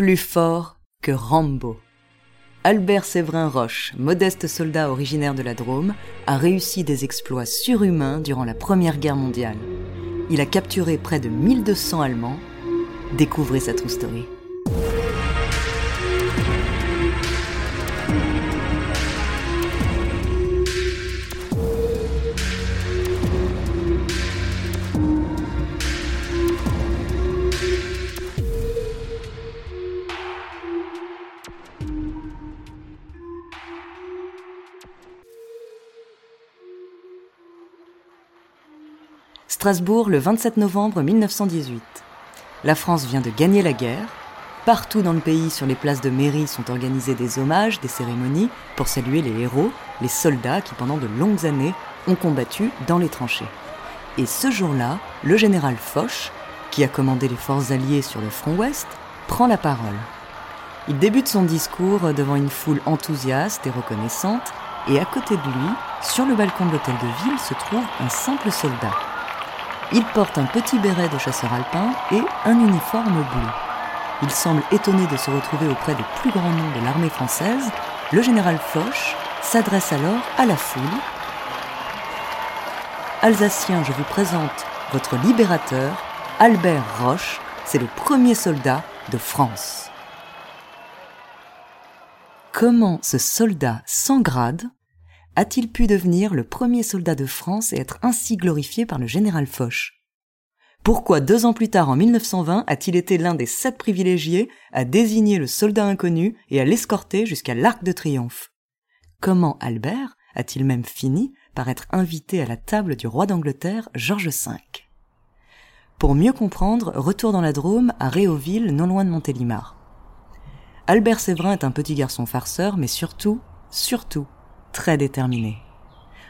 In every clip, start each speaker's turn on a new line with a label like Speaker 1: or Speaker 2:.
Speaker 1: Plus fort que Rambo. Albert Séverin Roche, modeste soldat originaire de la Drôme, a réussi des exploits surhumains durant la Première Guerre mondiale. Il a capturé près de 1200 Allemands. Découvrez sa true story. Strasbourg le 27 novembre 1918. La France vient de gagner la guerre. Partout dans le pays, sur les places de mairie, sont organisés des hommages, des cérémonies pour saluer les héros, les soldats qui pendant de longues années ont combattu dans les tranchées. Et ce jour-là, le général Foch, qui a commandé les forces alliées sur le front ouest, prend la parole. Il débute son discours devant une foule enthousiaste et reconnaissante, et à côté de lui, sur le balcon de l'hôtel de ville, se trouve un simple soldat. Il porte un petit béret de chasseur alpin et un uniforme bleu. Il semble étonné de se retrouver auprès des plus grands noms de l'armée française. Le général Foch s'adresse alors à la foule. Alsacien, je vous présente votre libérateur, Albert Roche. C'est le premier soldat de France. Comment ce soldat sans grade a-t-il pu devenir le premier soldat de France et être ainsi glorifié par le général Foch? Pourquoi deux ans plus tard, en 1920, a-t-il été l'un des sept privilégiés à désigner le soldat inconnu et à l'escorter jusqu'à l'Arc de Triomphe? Comment Albert a-t-il même fini par être invité à la table du roi d'Angleterre George V? Pour mieux comprendre, retour dans la Drôme à Réauville, non loin de Montélimar. Albert Séverin est un petit garçon farceur, mais surtout, surtout, très déterminé.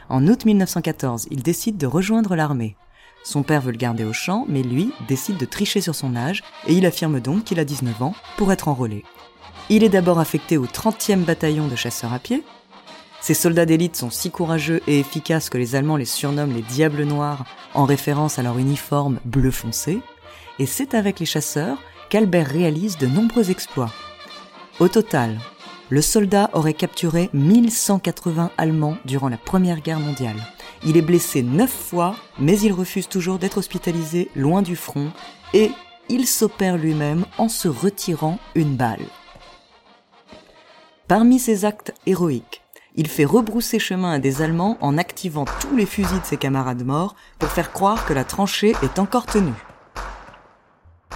Speaker 1: En août 1914, il décide de rejoindre l'armée. Son père veut le garder au champ, mais lui décide de tricher sur son âge et il affirme donc qu'il a 19 ans pour être enrôlé. Il est d'abord affecté au 30e bataillon de chasseurs à pied. Ces soldats d'élite sont si courageux et efficaces que les Allemands les surnomment les Diables Noirs en référence à leur uniforme bleu foncé. Et c'est avec les chasseurs qu'Albert réalise de nombreux exploits. Au total, le soldat aurait capturé 1180 Allemands durant la Première Guerre mondiale. Il est blessé neuf fois, mais il refuse toujours d'être hospitalisé loin du front et il s'opère lui-même en se retirant une balle. Parmi ses actes héroïques, il fait rebrousser chemin à des Allemands en activant tous les fusils de ses camarades morts pour faire croire que la tranchée est encore tenue.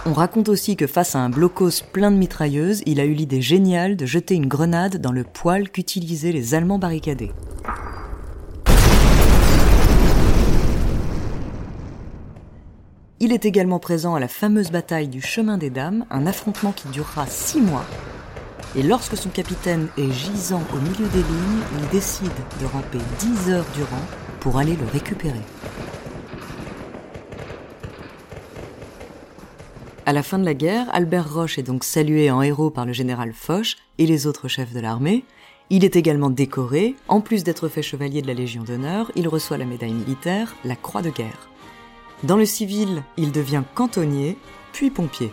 Speaker 1: On raconte aussi que face à un blocos plein de mitrailleuses, il a eu l'idée géniale de jeter une grenade dans le poêle qu'utilisaient les Allemands barricadés. Il est également présent à la fameuse bataille du Chemin des Dames, un affrontement qui durera six mois. Et lorsque son capitaine est gisant au milieu des lignes, il décide de ramper dix heures durant pour aller le récupérer. À la fin de la guerre, Albert Roche est donc salué en héros par le général Foch et les autres chefs de l'armée. Il est également décoré. En plus d'être fait chevalier de la Légion d'honneur, il reçoit la médaille militaire, la Croix de guerre. Dans le civil, il devient cantonnier, puis pompier.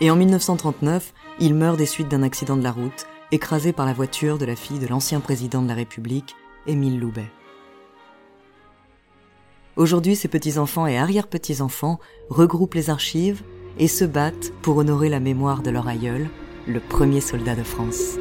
Speaker 1: Et en 1939, il meurt des suites d'un accident de la route, écrasé par la voiture de la fille de l'ancien président de la République, Émile Loubet. Aujourd'hui, ses petits-enfants et arrière-petits-enfants regroupent les archives et se battent pour honorer la mémoire de leur aïeul, le premier soldat de France.